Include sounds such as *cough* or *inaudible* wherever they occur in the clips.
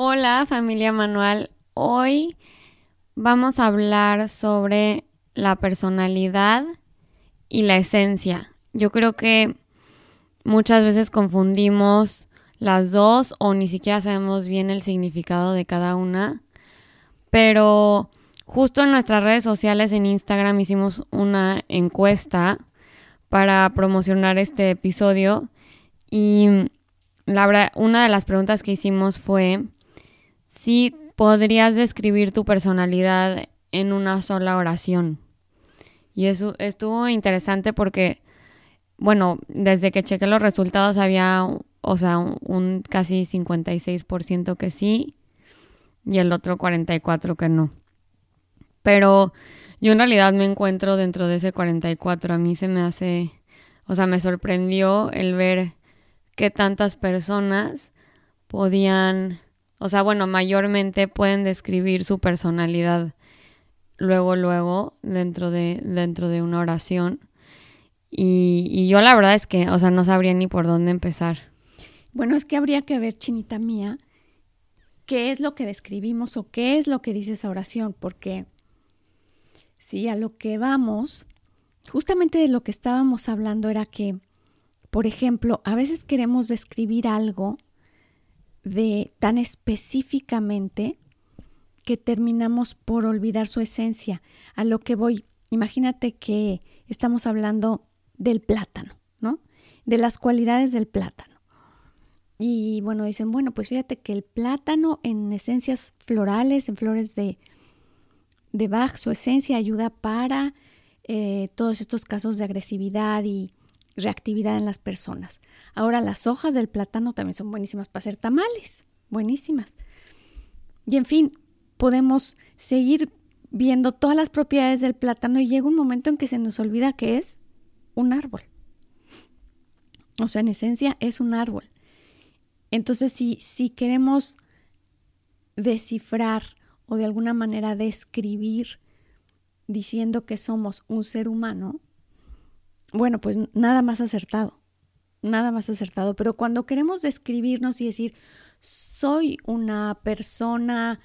Hola familia Manual, hoy vamos a hablar sobre la personalidad y la esencia. Yo creo que muchas veces confundimos las dos o ni siquiera sabemos bien el significado de cada una, pero justo en nuestras redes sociales en Instagram hicimos una encuesta para promocionar este episodio y una de las preguntas que hicimos fue si podrías describir tu personalidad en una sola oración. Y eso estuvo interesante porque, bueno, desde que chequé los resultados había, o sea, un, un casi 56% que sí y el otro 44% que no. Pero yo en realidad me encuentro dentro de ese 44. A mí se me hace, o sea, me sorprendió el ver que tantas personas podían, o sea, bueno, mayormente pueden describir su personalidad luego, luego, dentro de, dentro de una oración. Y, y yo la verdad es que, o sea, no sabría ni por dónde empezar. Bueno, es que habría que ver, chinita mía, qué es lo que describimos o qué es lo que dice esa oración, porque si a lo que vamos, justamente de lo que estábamos hablando era que, por ejemplo, a veces queremos describir algo de tan específicamente que terminamos por olvidar su esencia. A lo que voy, imagínate que estamos hablando del plátano, ¿no? De las cualidades del plátano. Y bueno, dicen, bueno, pues fíjate que el plátano en esencias florales, en flores de, de Bach, su esencia ayuda para eh, todos estos casos de agresividad y reactividad en las personas. Ahora, las hojas del plátano también son buenísimas para hacer tamales, buenísimas. Y en fin, podemos seguir viendo todas las propiedades del plátano y llega un momento en que se nos olvida que es un árbol. O sea, en esencia es un árbol. Entonces, si, si queremos descifrar o de alguna manera describir diciendo que somos un ser humano, bueno, pues nada más acertado, nada más acertado. Pero cuando queremos describirnos y decir, soy una persona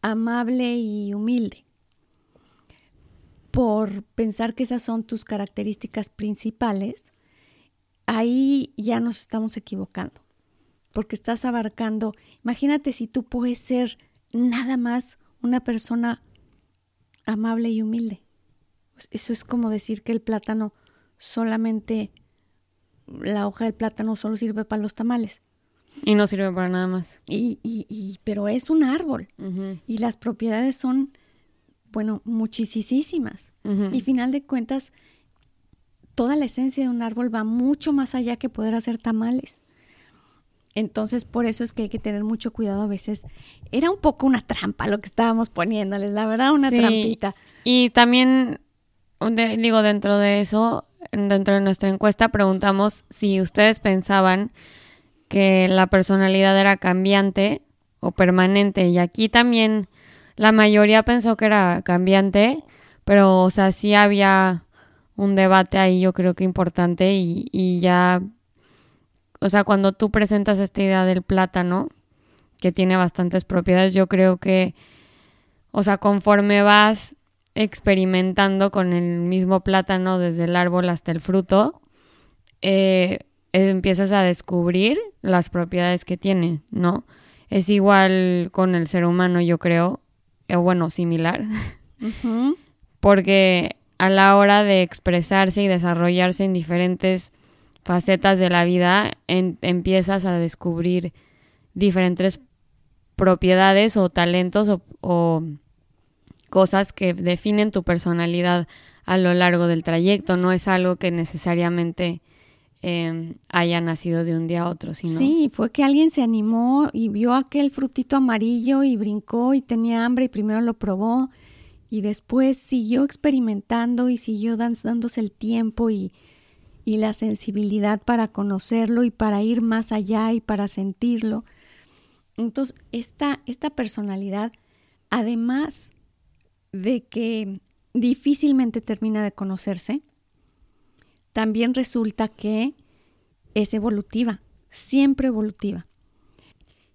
amable y humilde, por pensar que esas son tus características principales, ahí ya nos estamos equivocando, porque estás abarcando, imagínate si tú puedes ser nada más una persona amable y humilde. Eso es como decir que el plátano solamente, la hoja del plátano solo sirve para los tamales. Y no sirve para nada más. Y, y, y pero es un árbol y las propiedades son, bueno, muchísimas. Y final de cuentas, toda la esencia de un árbol va mucho más allá que poder hacer tamales. Entonces, por eso es que hay que tener mucho cuidado a veces. Era un poco una trampa lo que estábamos poniéndoles, la verdad, una Sí. trampita. Y también, de- digo, dentro de eso, dentro de nuestra encuesta, preguntamos si ustedes pensaban que la personalidad era cambiante o permanente. Y aquí también la mayoría pensó que era cambiante, pero, o sea, sí había un debate ahí, yo creo que importante, y, y ya, o sea, cuando tú presentas esta idea del plátano, que tiene bastantes propiedades, yo creo que, o sea, conforme vas experimentando con el mismo plátano desde el árbol hasta el fruto, eh, empiezas a descubrir las propiedades que tiene, ¿no? Es igual con el ser humano, yo creo, o bueno, similar, porque a la hora de expresarse y desarrollarse en diferentes facetas de la vida, en- empiezas a descubrir diferentes propiedades o talentos o, o cosas que definen tu personalidad a lo largo del trayecto. No es algo que necesariamente em, haya nacido de un día a otro, sino... Sí, fue que alguien se animó y vio aquel frutito amarillo y brincó y tenía hambre y primero lo probó y después siguió experimentando y siguió dándose el tiempo y, y la sensibilidad para conocerlo y para ir más allá y para sentirlo. Entonces, esta, esta personalidad, además de que difícilmente termina de conocerse, también resulta que es evolutiva, siempre evolutiva.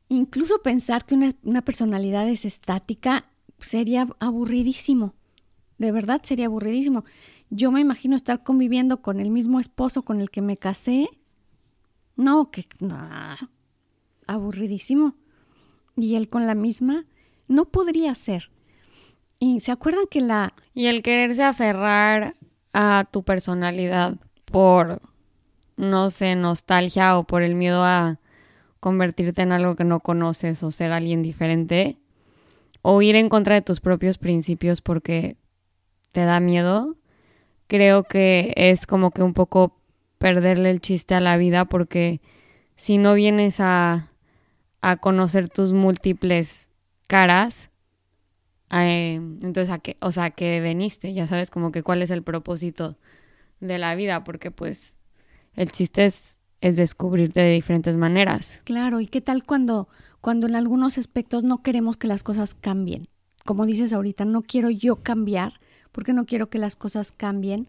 Incluso pensar que una, personalidad es estática sería aburridísimo, de verdad sería aburridísimo. Yo me imagino estar conviviendo con el mismo esposo con el que me casé. No, que aburridísimo. Y él con la misma, no podría ser. Y se acuerdan que la... Y el quererse aferrar a tu personalidad por, no sé, nostalgia o por el miedo a convertirte en algo que no conoces o ser alguien diferente, o ir en contra de tus propios principios porque te da miedo, creo que es como que un poco perderle el chiste a la vida porque si no vienes a, a conocer tus múltiples caras, eh, entonces, ¿a qué, o sea, que veniste? Ya sabes, como que cuál es el propósito de la vida, porque pues el chiste es, es descubrirte de diferentes maneras. Claro, ¿y qué tal cuando, cuando en algunos aspectos no queremos que las cosas cambien? Como dices ahorita, no quiero yo cambiar, porque no quiero que las cosas cambien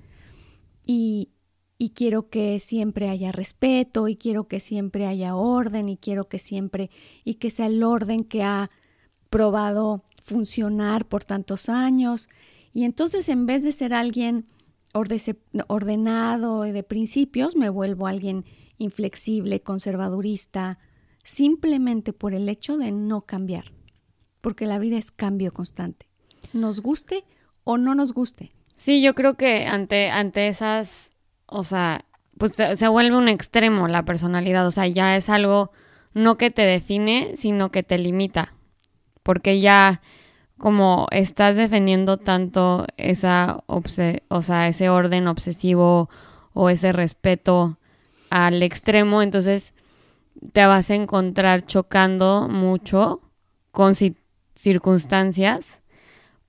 y, y quiero que siempre haya respeto y quiero que siempre haya orden y quiero que siempre y que sea el orden que ha probado funcionar por tantos años. Y entonces en vez de ser alguien ordenado de principios, me vuelvo alguien inflexible, conservadurista, simplemente por el hecho de no cambiar. Porque la vida es cambio constante. Nos guste o no nos guste. Sí, yo creo que ante, ante esas, o sea, pues se vuelve un extremo la personalidad, o sea, ya es algo no que te define, sino que te limita porque ya como estás defendiendo tanto esa o sea, ese orden obsesivo o ese respeto al extremo, entonces te vas a encontrar chocando mucho con circunstancias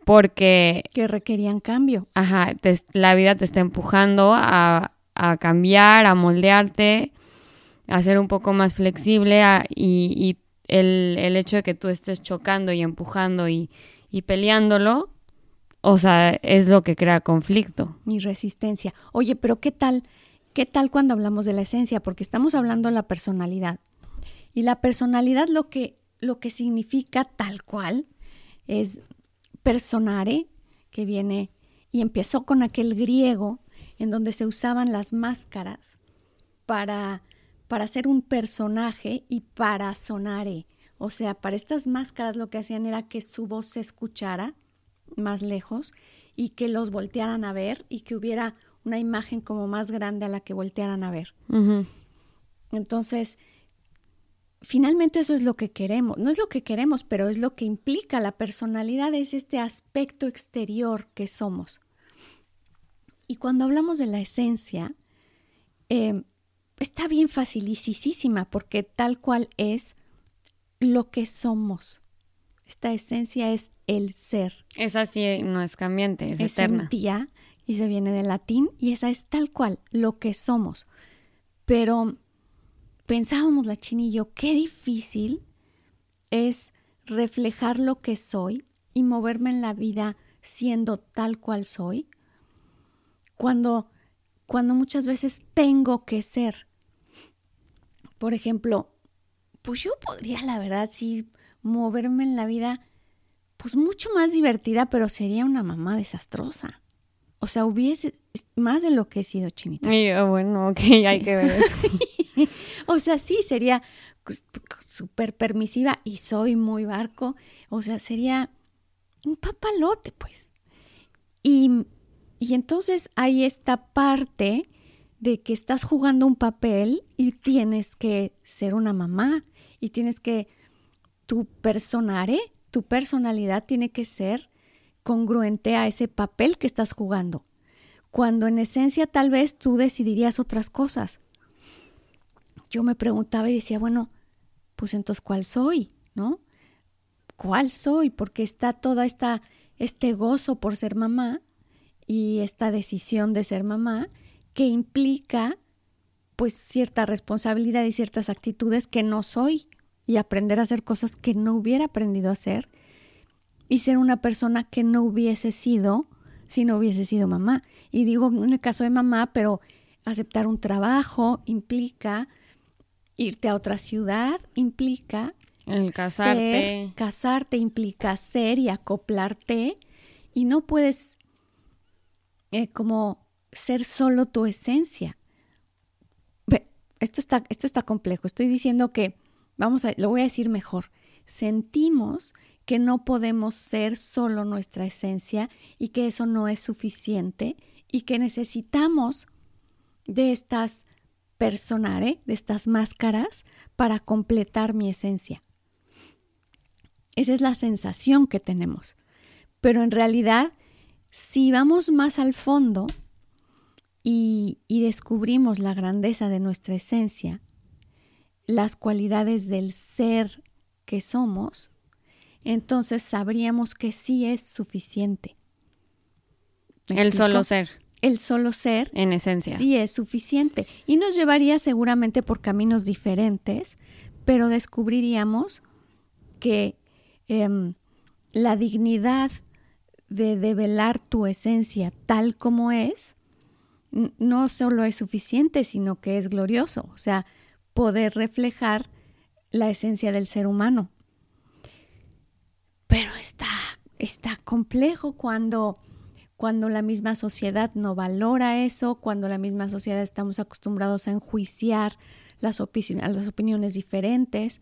porque... Que requerían cambio. Ajá, la vida te está empujando a, a, cambiar, a moldearte, a ser un poco más flexible y, y el, el hecho de que tú estés chocando y empujando y, y peleándolo, o sea, es lo que crea conflicto. Y resistencia. Oye, pero ¿qué tal? ¿Qué tal cuando hablamos de la esencia? Porque estamos hablando de la personalidad. Y la personalidad lo que, lo que significa tal cual es personare, que viene y empezó con aquel griego en donde se usaban las máscaras para para ser un personaje y para sonare. O sea, para estas máscaras lo que hacían era que su voz se escuchara más lejos y que los voltearan a ver y que hubiera una imagen como más grande a la que voltearan a ver. Entonces, finalmente eso es lo que queremos. No es lo que queremos, pero es lo que implica la personalidad, es este aspecto exterior que somos. Y cuando hablamos de la esencia, eh, está bien facilísima porque tal cual es lo que somos. Esta esencia es el ser. Esa sí no es cambiante, es, eterna. y se viene del latín y esa es tal cual lo que somos. Pero pensábamos la chinillo, qué difícil es reflejar lo que soy y moverme en la vida siendo tal cual soy, cuando cuando muchas veces tengo que ser. Por ejemplo, pues yo podría, la verdad, sí, moverme en la vida, pues mucho más divertida, pero sería una mamá desastrosa. O sea, hubiese más de lo que he sido chinita. Y bueno, ok, hay que ver *laughs* o sea, sí, sería súper permisiva y soy muy barco. O sea, sería un papalote, pues. Y y entonces hay esta parte de que estás jugando un papel y tienes que ser una mamá y tienes que tu personare, tu personalidad tiene que ser congruente a ese papel que estás jugando. Cuando en esencia tal vez tú decidirías otras cosas. yo me preguntaba y decía, bueno, pues entonces, ¿cuál soy? ¿No? ¿Cuál soy? Porque está toda esta, este gozo por ser mamá y esta decisión de ser mamá que implica pues cierta responsabilidad y ciertas actitudes que no soy y aprender a hacer cosas que no hubiera aprendido a hacer y ser una persona que no hubiese sido si no hubiese sido mamá. Y digo en el caso de mamá, pero aceptar un trabajo implica irte a otra ciudad, implica el casarte. casarte implica ser y acoplarte y no puedes eh, como ser solo tu esencia. Esto está, esto está complejo. Estoy diciendo que, vamos a, lo voy a decir mejor. Sentimos que no podemos ser solo nuestra esencia y que eso no es suficiente y que necesitamos de estas personare, de estas máscaras, para completar mi esencia. Esa es la sensación que tenemos. Pero en realidad, si vamos más al fondo y, y descubrimos la grandeza de nuestra esencia, las cualidades del ser que somos, entonces sabríamos que sí es suficiente. El solo ser. El solo ser. En esencia. Sí es suficiente. Y nos llevaría seguramente por caminos diferentes, pero descubriríamos que em, la dignidad de develar tu esencia tal como es, no solo es suficiente, sino que es glorioso. O sea, poder reflejar la esencia del ser humano. Pero está, está complejo cuando, cuando la misma sociedad no valora eso, cuando la misma sociedad estamos acostumbrados a enjuiciar las, las opiniones diferentes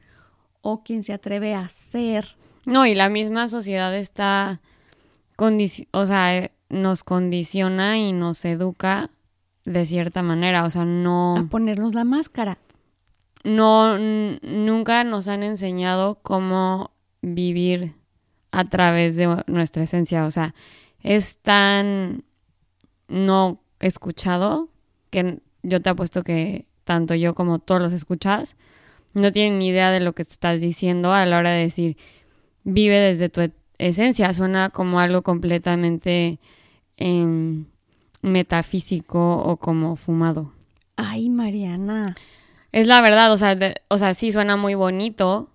o quien se atreve a hacer. No, y la misma sociedad está, o sea, nos condiciona y nos educa de cierta manera, o sea, no... A ponernos la máscara. No, nunca nos han enseñado cómo vivir a través de nuestra esencia. O sea, es tan no escuchado que yo te apuesto que tanto yo como todos los escuchas no tienen ni idea de lo que estás diciendo a la hora de decir vive desde tu esencia. Suena como algo completamente em, metafísico o como fumado. Ay, Mariana. Es la verdad, o sea, o sea, sí suena muy bonito,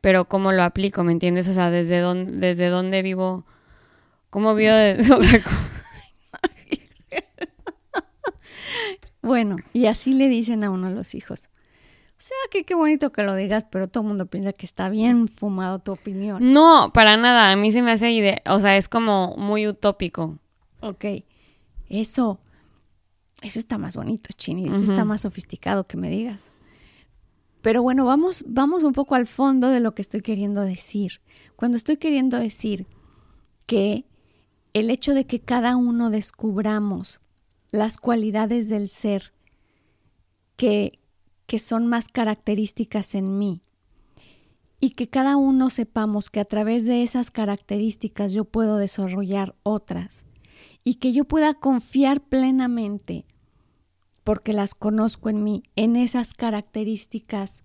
pero cómo lo aplico, ¿me entiendes? O sea, desde dónde, desde dónde vivo, cómo vivo de... *laughs* *laughs* bueno, y así le dicen a uno los hijos. O sea, que qué bonito que lo digas, pero todo el mundo piensa que está bien fumado tu opinión. No, para nada. A mí se me hace idea, o sea, es como muy utópico. Ok, eso, eso está más bonito, Chini. Eso está más sofisticado que me digas. Pero bueno, vamos, vamos un poco al fondo de lo que estoy queriendo decir. Cuando estoy queriendo decir que el hecho de que cada uno descubramos las cualidades del ser que, que son más características en mí. Y que cada uno sepamos que a través de esas características yo puedo desarrollar otras. Y que yo pueda confiar plenamente porque las conozco en mí, en esas características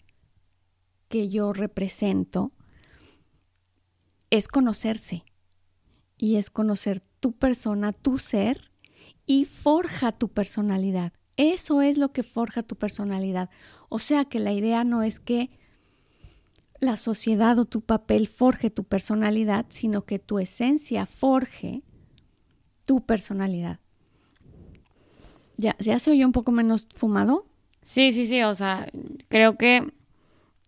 que yo represento, es conocerse. Y es conocer tu persona, tu ser y forja tu personalidad. Eso es lo que forja tu personalidad. O sea que la idea no es que la sociedad o tu papel forje tu personalidad, sino que tu esencia forje tu personalidad. ¿Ya, ¿Ya se oye un poco menos fumado? Sí, sí, sí, o sea, creo que...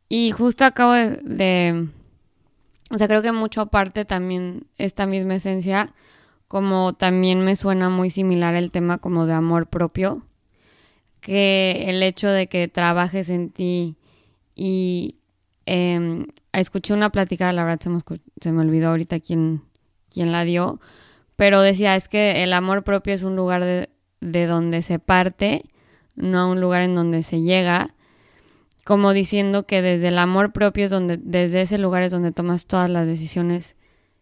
Y justo acabo de, O sea, creo que mucho aparte también esta misma esencia, como también me suena muy similar el tema como de amor propio, que el hecho de que trabajes en ti y eh, escuché una plática, la verdad se me, se me olvidó ahorita quién, quién la dio, pero decía, es que el amor propio es un lugar de, de donde se parte, no un lugar en donde se llega, como diciendo que desde el amor propio es donde, desde ese lugar es donde tomas todas las decisiones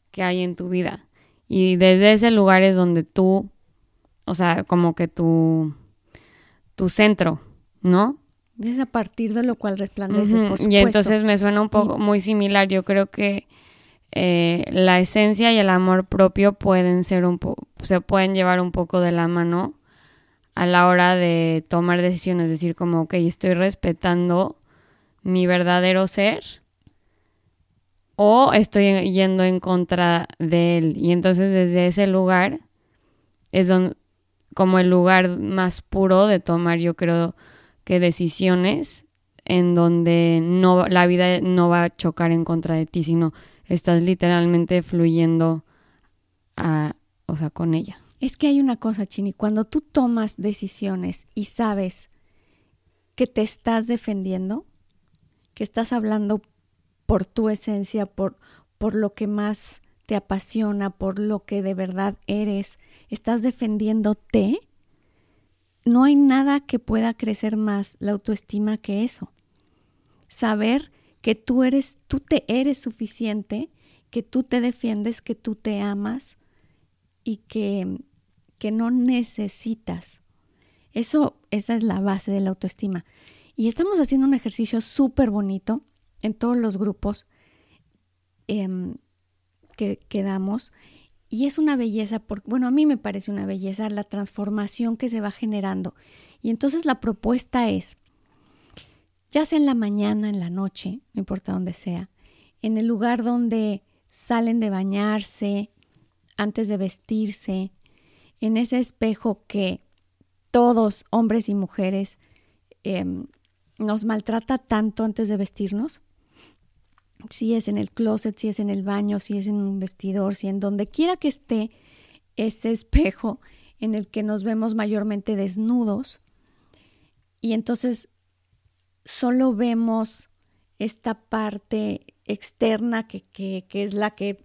que hay en tu vida. Y desde ese lugar es donde tú, o sea, como que tu, tu centro, ¿no? Es a partir de lo cual resplandeces, por supuesto. Y entonces me suena un poco muy similar. Yo creo que eh, la esencia y el amor propio pueden ser un poco, se pueden llevar un poco de la mano a la hora de tomar decisiones, decir como, ok, estoy respetando mi verdadero ser o estoy yendo en contra de él. Y entonces desde ese lugar es donde, como el lugar más puro de tomar, yo creo que decisiones en donde no la vida no va a chocar en contra de ti, sino estás literalmente fluyendo a, o sea, con ella. Es que hay una cosa, Chini, cuando tú tomas decisiones y sabes que te estás defendiendo, que estás hablando por tu esencia, por, por lo que más te apasiona, por lo que de verdad eres, estás defendiéndote, no hay nada que pueda crecer más la autoestima que eso. Saber que tú eres, tú te eres suficiente, que tú te defiendes, que tú te amas y que, que no necesitas. Eso, esa es la base de la autoestima. Y estamos haciendo un ejercicio súper bonito en todos los grupos em, que, que damos. Y es una belleza, porque, bueno, a mí me parece una belleza la transformación que se va generando. Y entonces la propuesta es, ya sea en la mañana, en la noche, no importa dónde sea, en el lugar donde salen de bañarse, antes de vestirse, en ese espejo que todos, hombres y mujeres, em, nos maltrata tanto antes de vestirnos, si es en el closet, si es en el baño, si es en un vestidor, si en donde quiera que esté ese *laughs* espejo en el que nos vemos mayormente desnudos. Y entonces solo vemos esta parte externa que, que, que, es la que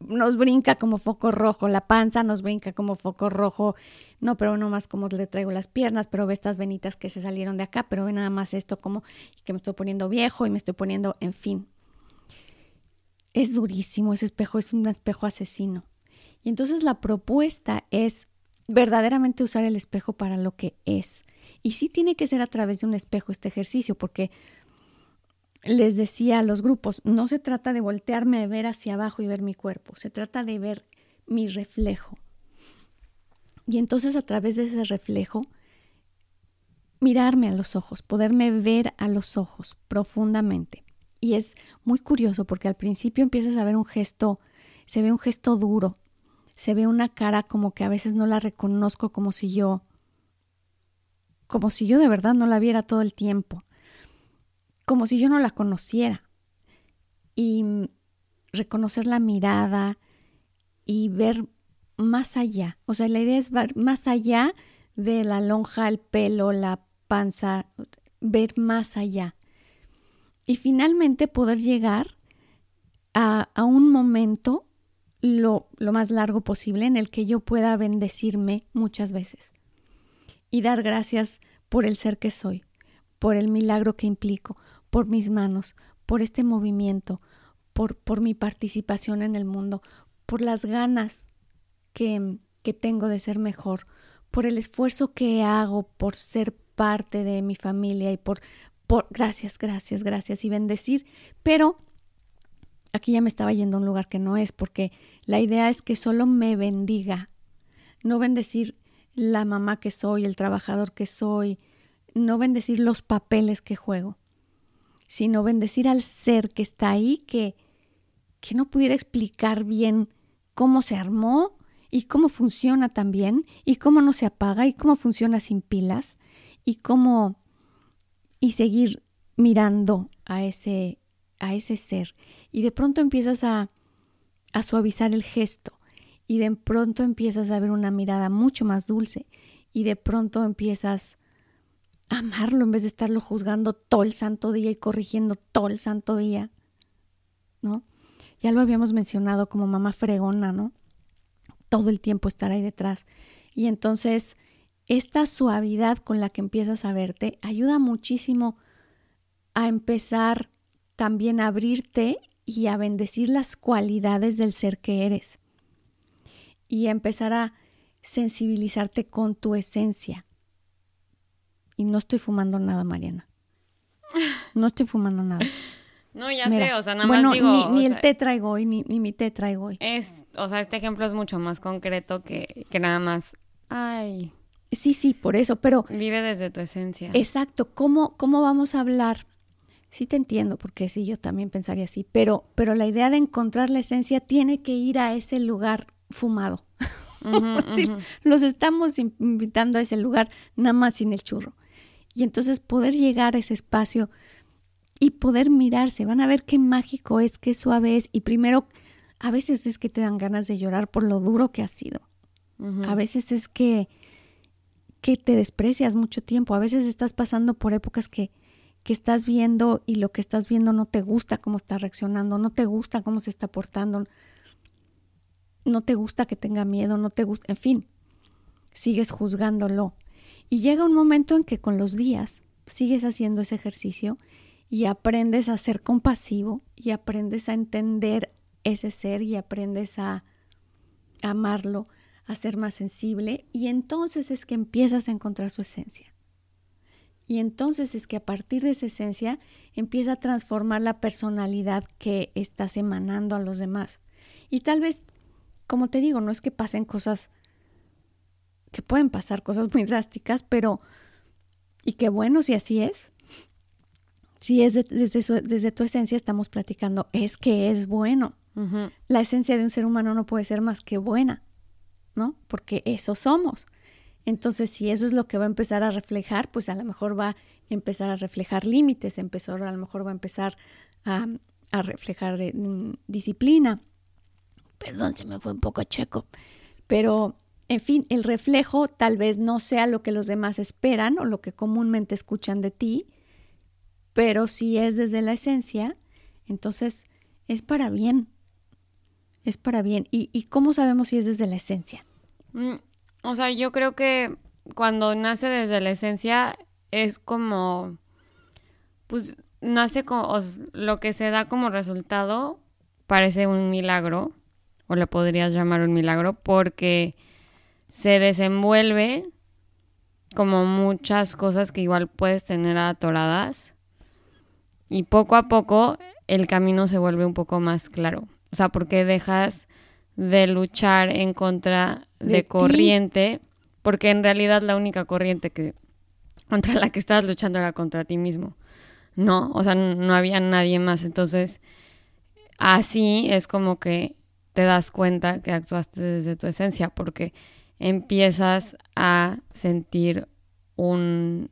nos brinca como foco rojo, la panza nos brinca como foco rojo, no, pero no más como le traigo las piernas, pero ve estas venitas que se salieron de acá, pero ve nada más esto como que me estoy poniendo viejo y me estoy poniendo, en fin, es durísimo, ese espejo es un espejo asesino. Y entonces la propuesta es verdaderamente usar el espejo para lo que es. Y sí tiene que ser a través de un espejo este ejercicio, porque les decía a los grupos, no se trata de voltearme a ver hacia abajo y ver mi cuerpo, se trata de ver mi reflejo. Y entonces a través de ese reflejo, mirarme a los ojos, poderme ver a los ojos profundamente. Y es muy curioso porque al principio empiezas a ver un gesto, se ve un gesto duro, se ve una cara como que a veces no la reconozco como si yo, como si yo de verdad no la viera todo el tiempo, como si yo no la conociera. Y reconocer la mirada y ver más allá. O sea, la idea es ver más allá de la lonja, el pelo, la panza, ver más allá y finalmente poder llegar a, un momento lo, lo más largo posible en el que yo pueda bendecirme muchas veces y dar gracias por el ser que soy, por el milagro que implico, por mis manos, por este movimiento, por, por mi participación en el mundo, por las ganas que, que tengo de ser mejor, por el esfuerzo que hago por ser parte de mi familia y por por gracias, gracias, gracias y bendecir, pero aquí ya me estaba yendo a un lugar que no es, porque la idea es que solo me bendiga, no bendecir la mamá que soy, el trabajador que soy, no bendecir los papeles que juego, sino bendecir al ser que está ahí, que, que no pudiera explicar bien cómo se armó y cómo funciona también, y cómo no se apaga, y cómo funciona sin pilas, y cómo y seguir mirando a ese, a ese ser. Y de pronto empiezas a, a suavizar el gesto y de pronto empiezas a ver una mirada mucho más dulce y de pronto empiezas a amarlo en vez de estarlo juzgando todo el santo día y corrigiendo todo el santo día, ¿no? Ya lo habíamos mencionado como mamá fregona, ¿no? Todo el tiempo estar ahí detrás. Y entonces esta suavidad con la que empiezas a verte ayuda muchísimo a empezar también a abrirte y a bendecir las cualidades del ser que eres y a empezar a sensibilizarte con tu esencia. y no estoy fumando nada, Mariana. *laughs* No estoy fumando nada. No, ya sé, o sea, nada bueno, más digo. Ni, ni el té traigo hoy, ni, ni mi té traigo hoy. Es, o sea, este ejemplo es mucho más concreto que, que nada más. Ay. Sí, sí, por eso, pero. Vive desde tu esencia. Exacto. ¿Cómo, cómo vamos a hablar? Sí te entiendo, porque sí, yo también pensaría así, pero, pero la idea de encontrar la esencia tiene que ir a ese lugar fumado. *laughs* sí, los estamos invitando a ese lugar nada más sin el churro. Y entonces poder llegar a ese espacio y poder mirarse, van a ver qué mágico es, qué suave es. Y primero, a veces es que te dan ganas de llorar por lo duro que ha sido. A veces es que, que te desprecias mucho tiempo. A veces estás pasando por épocas que, que estás viendo y lo que estás viendo no te gusta cómo está reaccionando, no te gusta cómo se está portando, no te gusta que tenga miedo, no te gusta, en fin, sigues juzgándolo. Y llega un momento en que con los días sigues haciendo ese ejercicio y aprendes a ser compasivo y aprendes a entender ese ser y aprendes a amarlo, a ser más sensible y entonces es que empiezas a encontrar su esencia. Y entonces es que a partir de esa esencia empieza a transformar la personalidad que estás emanando a los demás. Y tal vez, como te digo, no es que pasen cosas, que pueden pasar cosas muy drásticas, pero, y qué bueno si así es, si es desde, desde, tu esencia estamos platicando, es que es bueno. La esencia de un ser humano no puede ser más que buena, ¿no? Porque eso somos. Entonces, si eso es lo que va a empezar a reflejar, pues a lo mejor va a empezar a reflejar límites, empezar, a lo mejor va a empezar a, a reflejar disciplina. Perdón, se me fue un poco checo. Pero, en fin, el reflejo tal vez no sea lo que los demás esperan o lo que comúnmente escuchan de ti, pero si es desde la esencia, entonces es para bien. Es para bien. ¿Y, cómo sabemos si es desde la esencia? Mm, o sea, yo creo que cuando nace desde la esencia es como, pues nace como, lo que se da como resultado parece un milagro, o le podrías llamar un milagro, porque se desenvuelve como muchas cosas que igual puedes tener atoradas y poco a poco el camino se vuelve un poco más claro. O sea, porque dejas de luchar en contra de, corriente, porque en realidad la única corriente que contra la que estabas luchando era contra ti mismo. No, o sea, no había nadie más. Entonces, así es como que te das cuenta que actuaste desde tu esencia, porque empiezas a sentir un,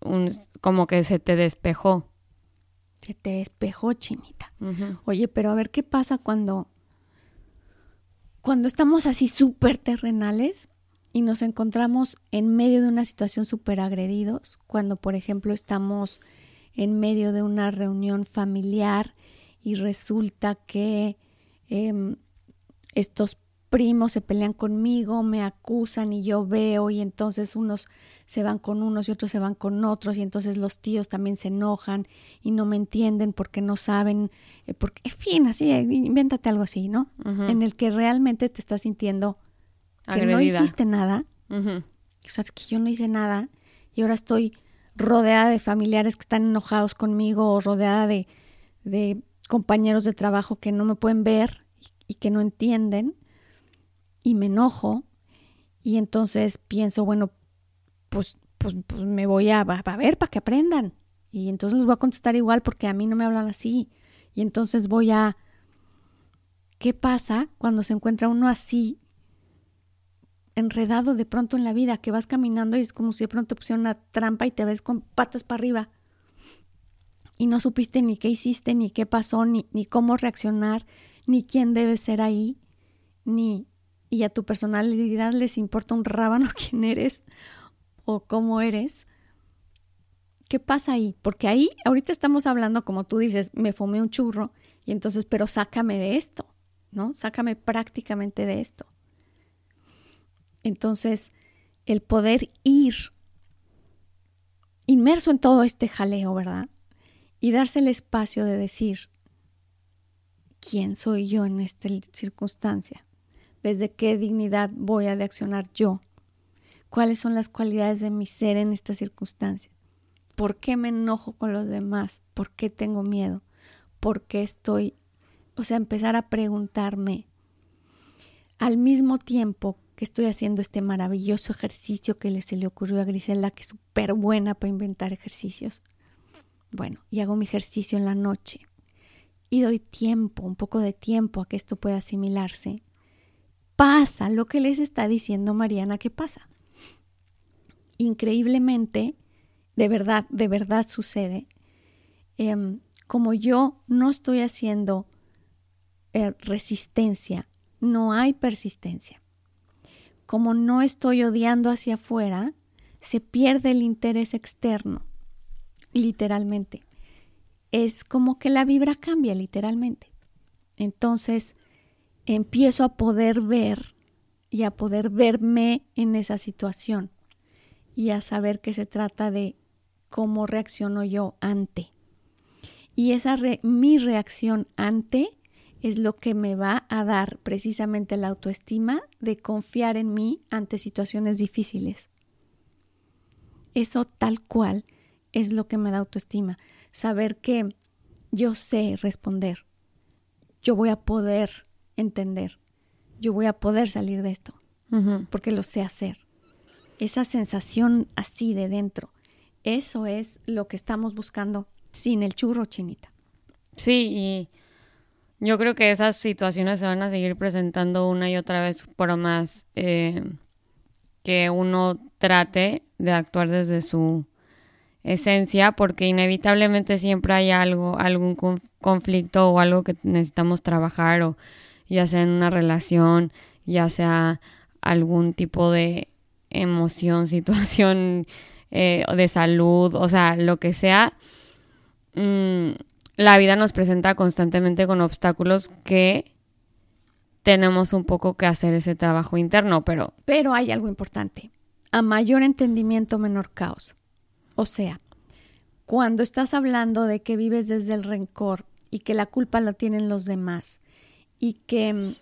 un como que se te despejó se te despejó, chinita. Oye, pero a ver qué pasa cuando, cuando estamos así súper terrenales y nos encontramos en medio de una situación súper agredidos, cuando por ejemplo estamos en medio de una reunión familiar y resulta que em, estos primos se pelean conmigo, me acusan y yo veo y entonces unos se van con unos y otros se van con otros y entonces los tíos también se enojan y no me entienden porque no saben, eh, porque, en fin, así, eh, invéntate algo así, ¿no? En el que realmente te estás sintiendo que no hiciste nada, o sea, que yo no hice nada y ahora estoy rodeada de familiares que están enojados conmigo o rodeada de, de compañeros de trabajo que no me pueden ver y que no entienden y me enojo y entonces pienso, bueno, pues, pues, pues me voy a, a, ver para que aprendan. Y entonces les voy a contestar igual porque a mí no me hablan así. Y entonces voy a... ¿Qué pasa cuando se encuentra uno así, enredado de pronto en la vida, que vas caminando y es como si de pronto pusiera una trampa y te ves con patas para arriba? Y no supiste ni qué hiciste, ni qué pasó, ni, ni cómo reaccionar, ni quién debe ser ahí, ni y a tu personalidad les importa un rábano *laughs* quién eres o cómo eres, ¿qué pasa ahí? Porque ahí ahorita estamos hablando, como tú dices, me fumé un churro y entonces, pero sácame de esto, ¿no? Sácame prácticamente de esto. Entonces, el poder ir inmerso en todo este jaleo, ¿verdad? Y darse el espacio de decir, ¿quién soy yo en esta circunstancia? Desde qué dignidad voy a accionar yo, cuáles son las cualidades de mi ser en estas circunstancias. ¿Por qué me enojo con los demás? ¿Por qué tengo miedo? ¿Por qué estoy? O sea, empezar a preguntarme al mismo tiempo que estoy haciendo este maravilloso ejercicio que se le ocurrió a Griselda, que es súper buena para inventar ejercicios. Bueno, y hago mi ejercicio en la noche y doy tiempo, un poco de tiempo a que esto pueda asimilarse. Pasa lo que les está diciendo Mariana que pasa increíblemente, de verdad, de verdad sucede, em, como yo no estoy haciendo eh, resistencia, no hay persistencia. Como no estoy odiando hacia afuera, se pierde el interés externo, literalmente. Es como que la vibra cambia, literalmente. Entonces, empiezo a poder ver y a poder verme en esa situación y a saber que se trata de cómo reacciono yo ante. Y esa mi reacción ante es lo que me va a dar precisamente la autoestima de confiar en mí ante situaciones difíciles. Eso tal cual es lo que me da autoestima. Saber que yo sé responder. Yo voy a poder entender. Yo voy a poder salir de esto. Porque lo sé hacer esa sensación así de dentro. Eso es lo que estamos buscando sin el churro chinita. Sí, y yo creo que esas situaciones se van a seguir presentando una y otra vez por más eh, que uno trate de actuar desde su esencia, porque inevitablemente siempre hay algo, algún conflicto o algo que necesitamos trabajar, o ya sea en una relación, ya sea algún tipo de emoción, *laughs* situación eh, de salud, o sea, lo que sea, mm, la vida nos presenta constantemente con obstáculos que tenemos un poco que hacer ese trabajo interno, pero... Pero hay algo importante. A mayor entendimiento, menor caos. O sea, cuando estás hablando de que vives desde el rencor y que la culpa la tienen los demás y que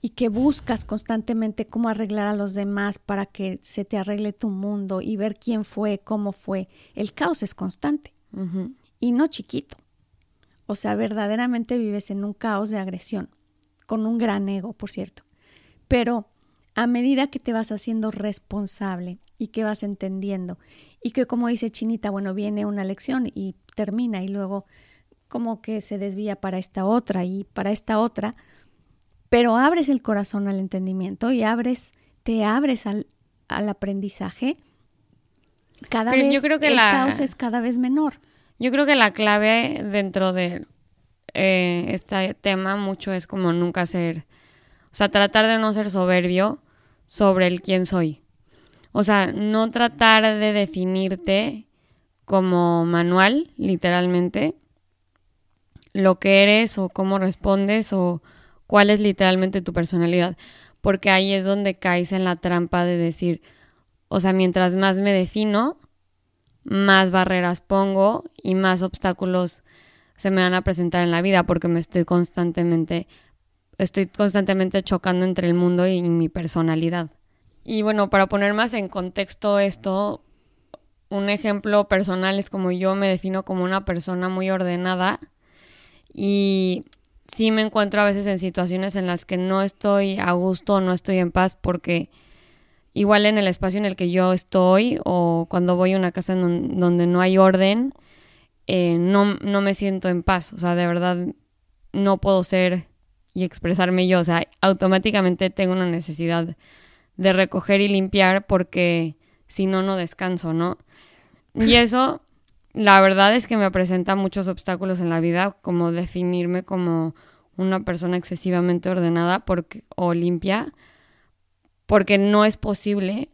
y que buscas constantemente cómo arreglar a los demás para que se te arregle tu mundo y ver quién fue, cómo fue, el caos es constante y no chiquito. O sea, verdaderamente vives en un caos de agresión, con un gran ego, por cierto. Pero a medida que te vas haciendo responsable y que vas entendiendo y que como dice Chinita, bueno, viene una lección y termina y luego como que se desvía para esta otra y para esta otra, pero abres el corazón al entendimiento y abres, te abres al, aprendizaje, cada vez yo creo que el caos es cada vez menor. Yo creo que la clave dentro de eh, este tema mucho es como nunca ser, o sea, tratar de no ser soberbio sobre el quién soy. O sea, no tratar de definirte como manual, literalmente, lo que eres o cómo respondes o cuál es literalmente tu personalidad, porque ahí es donde caes en la trampa de decir, o sea, mientras más me defino, más barreras pongo y más obstáculos se me van a presentar en la vida porque me estoy constantemente estoy constantemente chocando entre el mundo y mi personalidad. Y bueno, para poner más en contexto esto, un ejemplo personal es como yo me defino como una persona muy ordenada y sí me encuentro a veces en situaciones en las que no estoy a gusto, no estoy en paz porque igual en el espacio en el que yo estoy o cuando voy a una casa en donde no hay orden, eh, no, no me siento en paz. O sea, de verdad no puedo ser y expresarme yo. O sea, automáticamente tengo una necesidad de recoger y limpiar porque si no, no descanso, ¿no? Y eso la verdad es que me presenta muchos obstáculos en la vida, como definirme como una persona excesivamente ordenada porque, o limpia, porque no es posible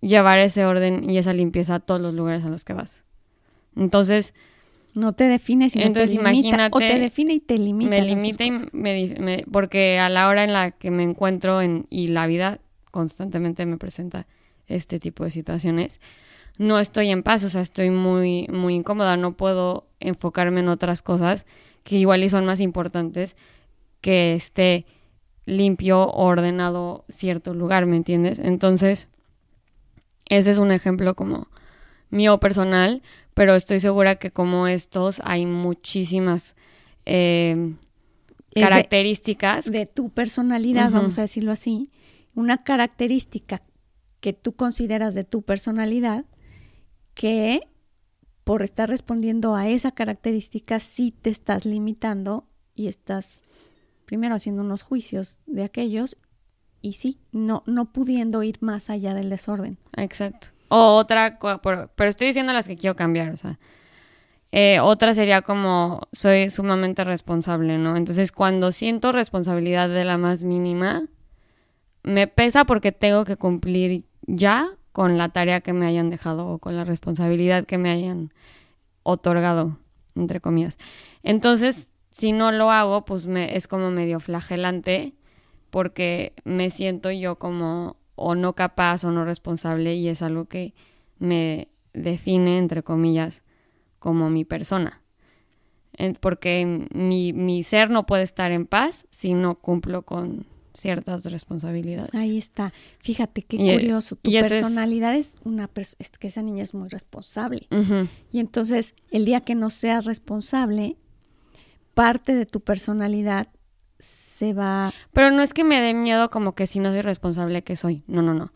llevar ese orden y esa limpieza a todos los lugares a los que vas. Entonces, no te defines y entonces te imagínate, o te define y te limita. Me limita y me, porque a la hora en la que me encuentro en, y la vida constantemente me presenta este tipo de situaciones, no estoy en paz, o sea, estoy muy, muy incómoda, no puedo enfocarme en otras cosas que igual y son más importantes que esté limpio, ordenado cierto lugar, ¿me entiendes? Entonces, Ese es un ejemplo como mío personal, pero estoy segura que como estos hay muchísimas eh, características. De, tu personalidad, vamos a decirlo así, una característica que tú consideras de tu personalidad que por estar respondiendo a esa característica sí te estás limitando y estás primero haciendo unos juicios de aquellos y sí, no, no pudiendo ir más allá del desorden. Exacto. O otra, pero, estoy diciendo las que quiero cambiar, o sea. Eh, otra sería como soy sumamente responsable, ¿no? Entonces cuando siento responsabilidad de la más mínima, me pesa porque tengo que cumplir ya con la tarea que me hayan dejado o con la responsabilidad que me hayan otorgado, entre comillas. Entonces, si no lo hago, pues me, es como medio flagelante porque me siento yo como o no capaz o no responsable y es algo que me define, entre comillas, como mi persona. Porque mi, mi ser no puede estar en paz si no cumplo con ciertas responsabilidades. Ahí está. Fíjate qué e, curioso. Tu personalidad es, una es que esa niña es muy responsable. Y entonces, el día que no seas responsable, parte de tu personalidad se va. Pero no es que me dé miedo como que si no soy responsable que soy. No, no, no.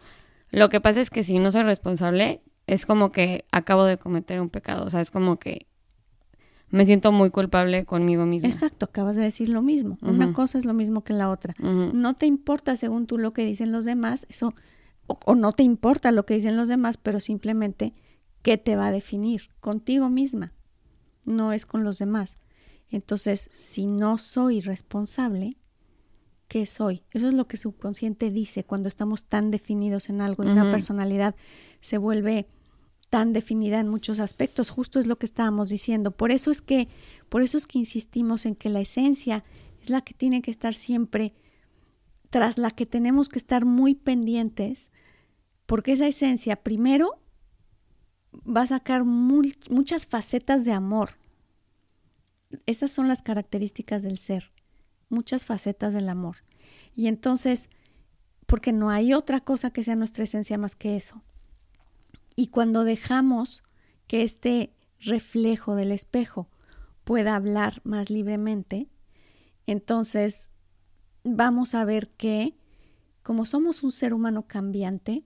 Lo que pasa es que si no soy responsable, es como que acabo de cometer un pecado. O sea, es como que me siento muy culpable conmigo misma. Exacto, acabas de decir lo mismo. Una cosa es lo mismo que la otra. No te importa según tú lo que dicen los demás, eso, o, no te importa lo que dicen los demás, pero simplemente qué te va a definir contigo misma, no es con los demás. Entonces, si no soy responsable, ¿qué soy? Eso es lo que subconsciente dice cuando estamos tan definidos en algo y una personalidad se vuelve tan definida en muchos aspectos, justo es lo que estábamos diciendo. Por eso es que por eso es que insistimos en que la esencia es la que tiene que estar siempre tras la que tenemos que estar muy pendientes, porque esa esencia primero va a sacar muchas facetas de amor. Esas son las características del ser, muchas facetas del amor. Y entonces, porque no hay otra cosa que sea nuestra esencia más que eso. Y cuando dejamos que este reflejo del espejo pueda hablar más libremente, entonces vamos a ver que como somos un ser humano cambiante,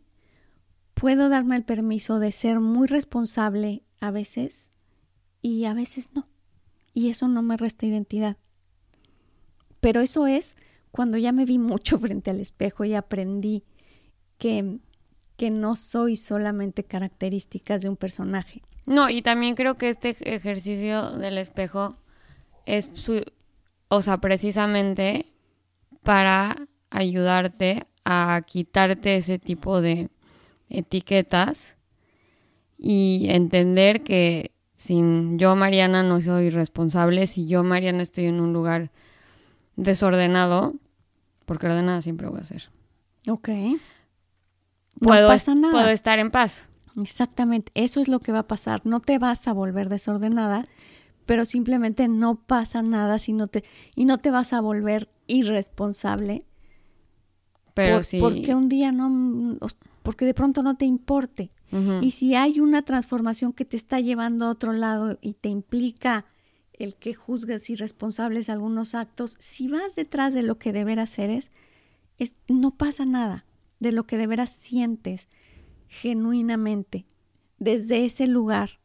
puedo darme el permiso de ser muy responsable a veces y a veces no. Y eso no me resta identidad. Pero eso es cuando ya me vi mucho *laughs* frente al espejo y aprendí que que no soy solamente características de un personaje. No, y también creo que este ejercicio del espejo es, su, o sea, precisamente para ayudarte a quitarte ese tipo de etiquetas y entender que sin yo, Mariana, no soy responsable, si yo, Mariana, estoy en un lugar desordenado, porque ordenada siempre voy a ser. Ok puedo, puedo estar en paz. Exactamente, eso es lo que va a pasar. No te vas a volver desordenada, pero simplemente no pasa nada si no te y no te vas a volver irresponsable. Pero sí. Porque un día no, porque de pronto no te importe. Y si hay una transformación que te está llevando a otro lado y te implica el que juzgues irresponsables algunos actos, si vas detrás de lo que de veras eres, es, no pasa nada de lo que de veras sientes genuinamente desde ese lugar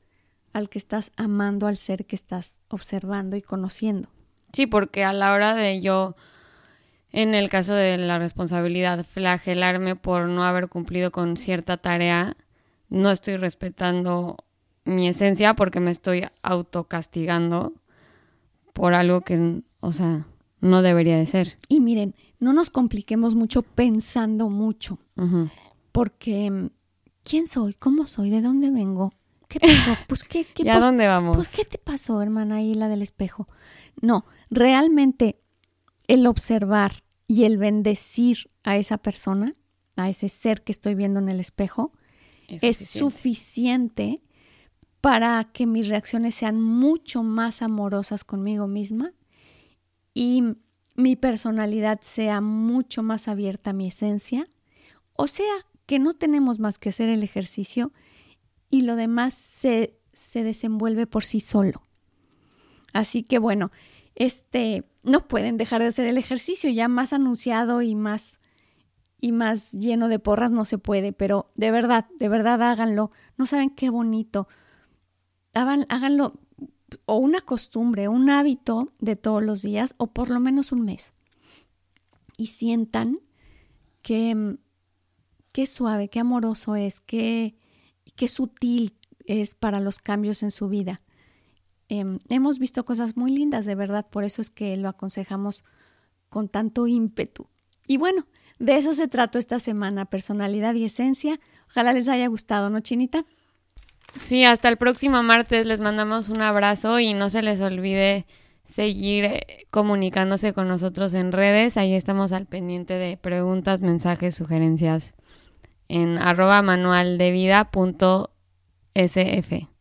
al que estás amando al ser que estás observando y conociendo. Sí, porque a la hora de yo, en el caso de la responsabilidad, flagelarme por no haber cumplido con cierta tarea, no estoy respetando mi esencia porque me estoy autocastigando por algo que, o sea, no debería de ser. Y miren, no nos compliquemos mucho pensando mucho, porque mm, ¿quién soy? ¿Cómo soy? ¿De dónde vengo? ¿Qué *laughs* pasó? Pues qué, qué ¿Y a dónde vamos? Pues qué te pasó, hermana, ahí la del espejo. No, realmente el observar y el bendecir a esa persona, a ese ser que estoy viendo en el espejo, es suficiente para que mis reacciones sean mucho más amorosas conmigo misma y mi personalidad sea mucho más abierta a mi esencia, o sea, que no tenemos más que hacer el ejercicio y lo demás se, se desenvuelve por sí solo. Así que bueno, este, no pueden dejar de hacer el ejercicio, ya más anunciado y más y más lleno de porras no se puede, pero de verdad, de verdad háganlo. No saben qué bonito. háganlo o una costumbre, un hábito de todos los días o por lo menos un mes. Y sientan que qué suave, qué amoroso es, qué, qué sutil es para los cambios en su vida. Em, hemos visto cosas muy lindas, de verdad, por eso es que lo aconsejamos con tanto ímpetu. Y bueno, de eso se trató esta semana, personalidad y esencia. Ojalá les haya gustado, ¿no, Chinita? Sí, hasta el próximo martes les mandamos un abrazo y no se les olvide seguir eh, comunicándose con nosotros en redes. Ahí estamos al pendiente de preguntas, mensajes, sugerencias en arroba manualdevida.sf.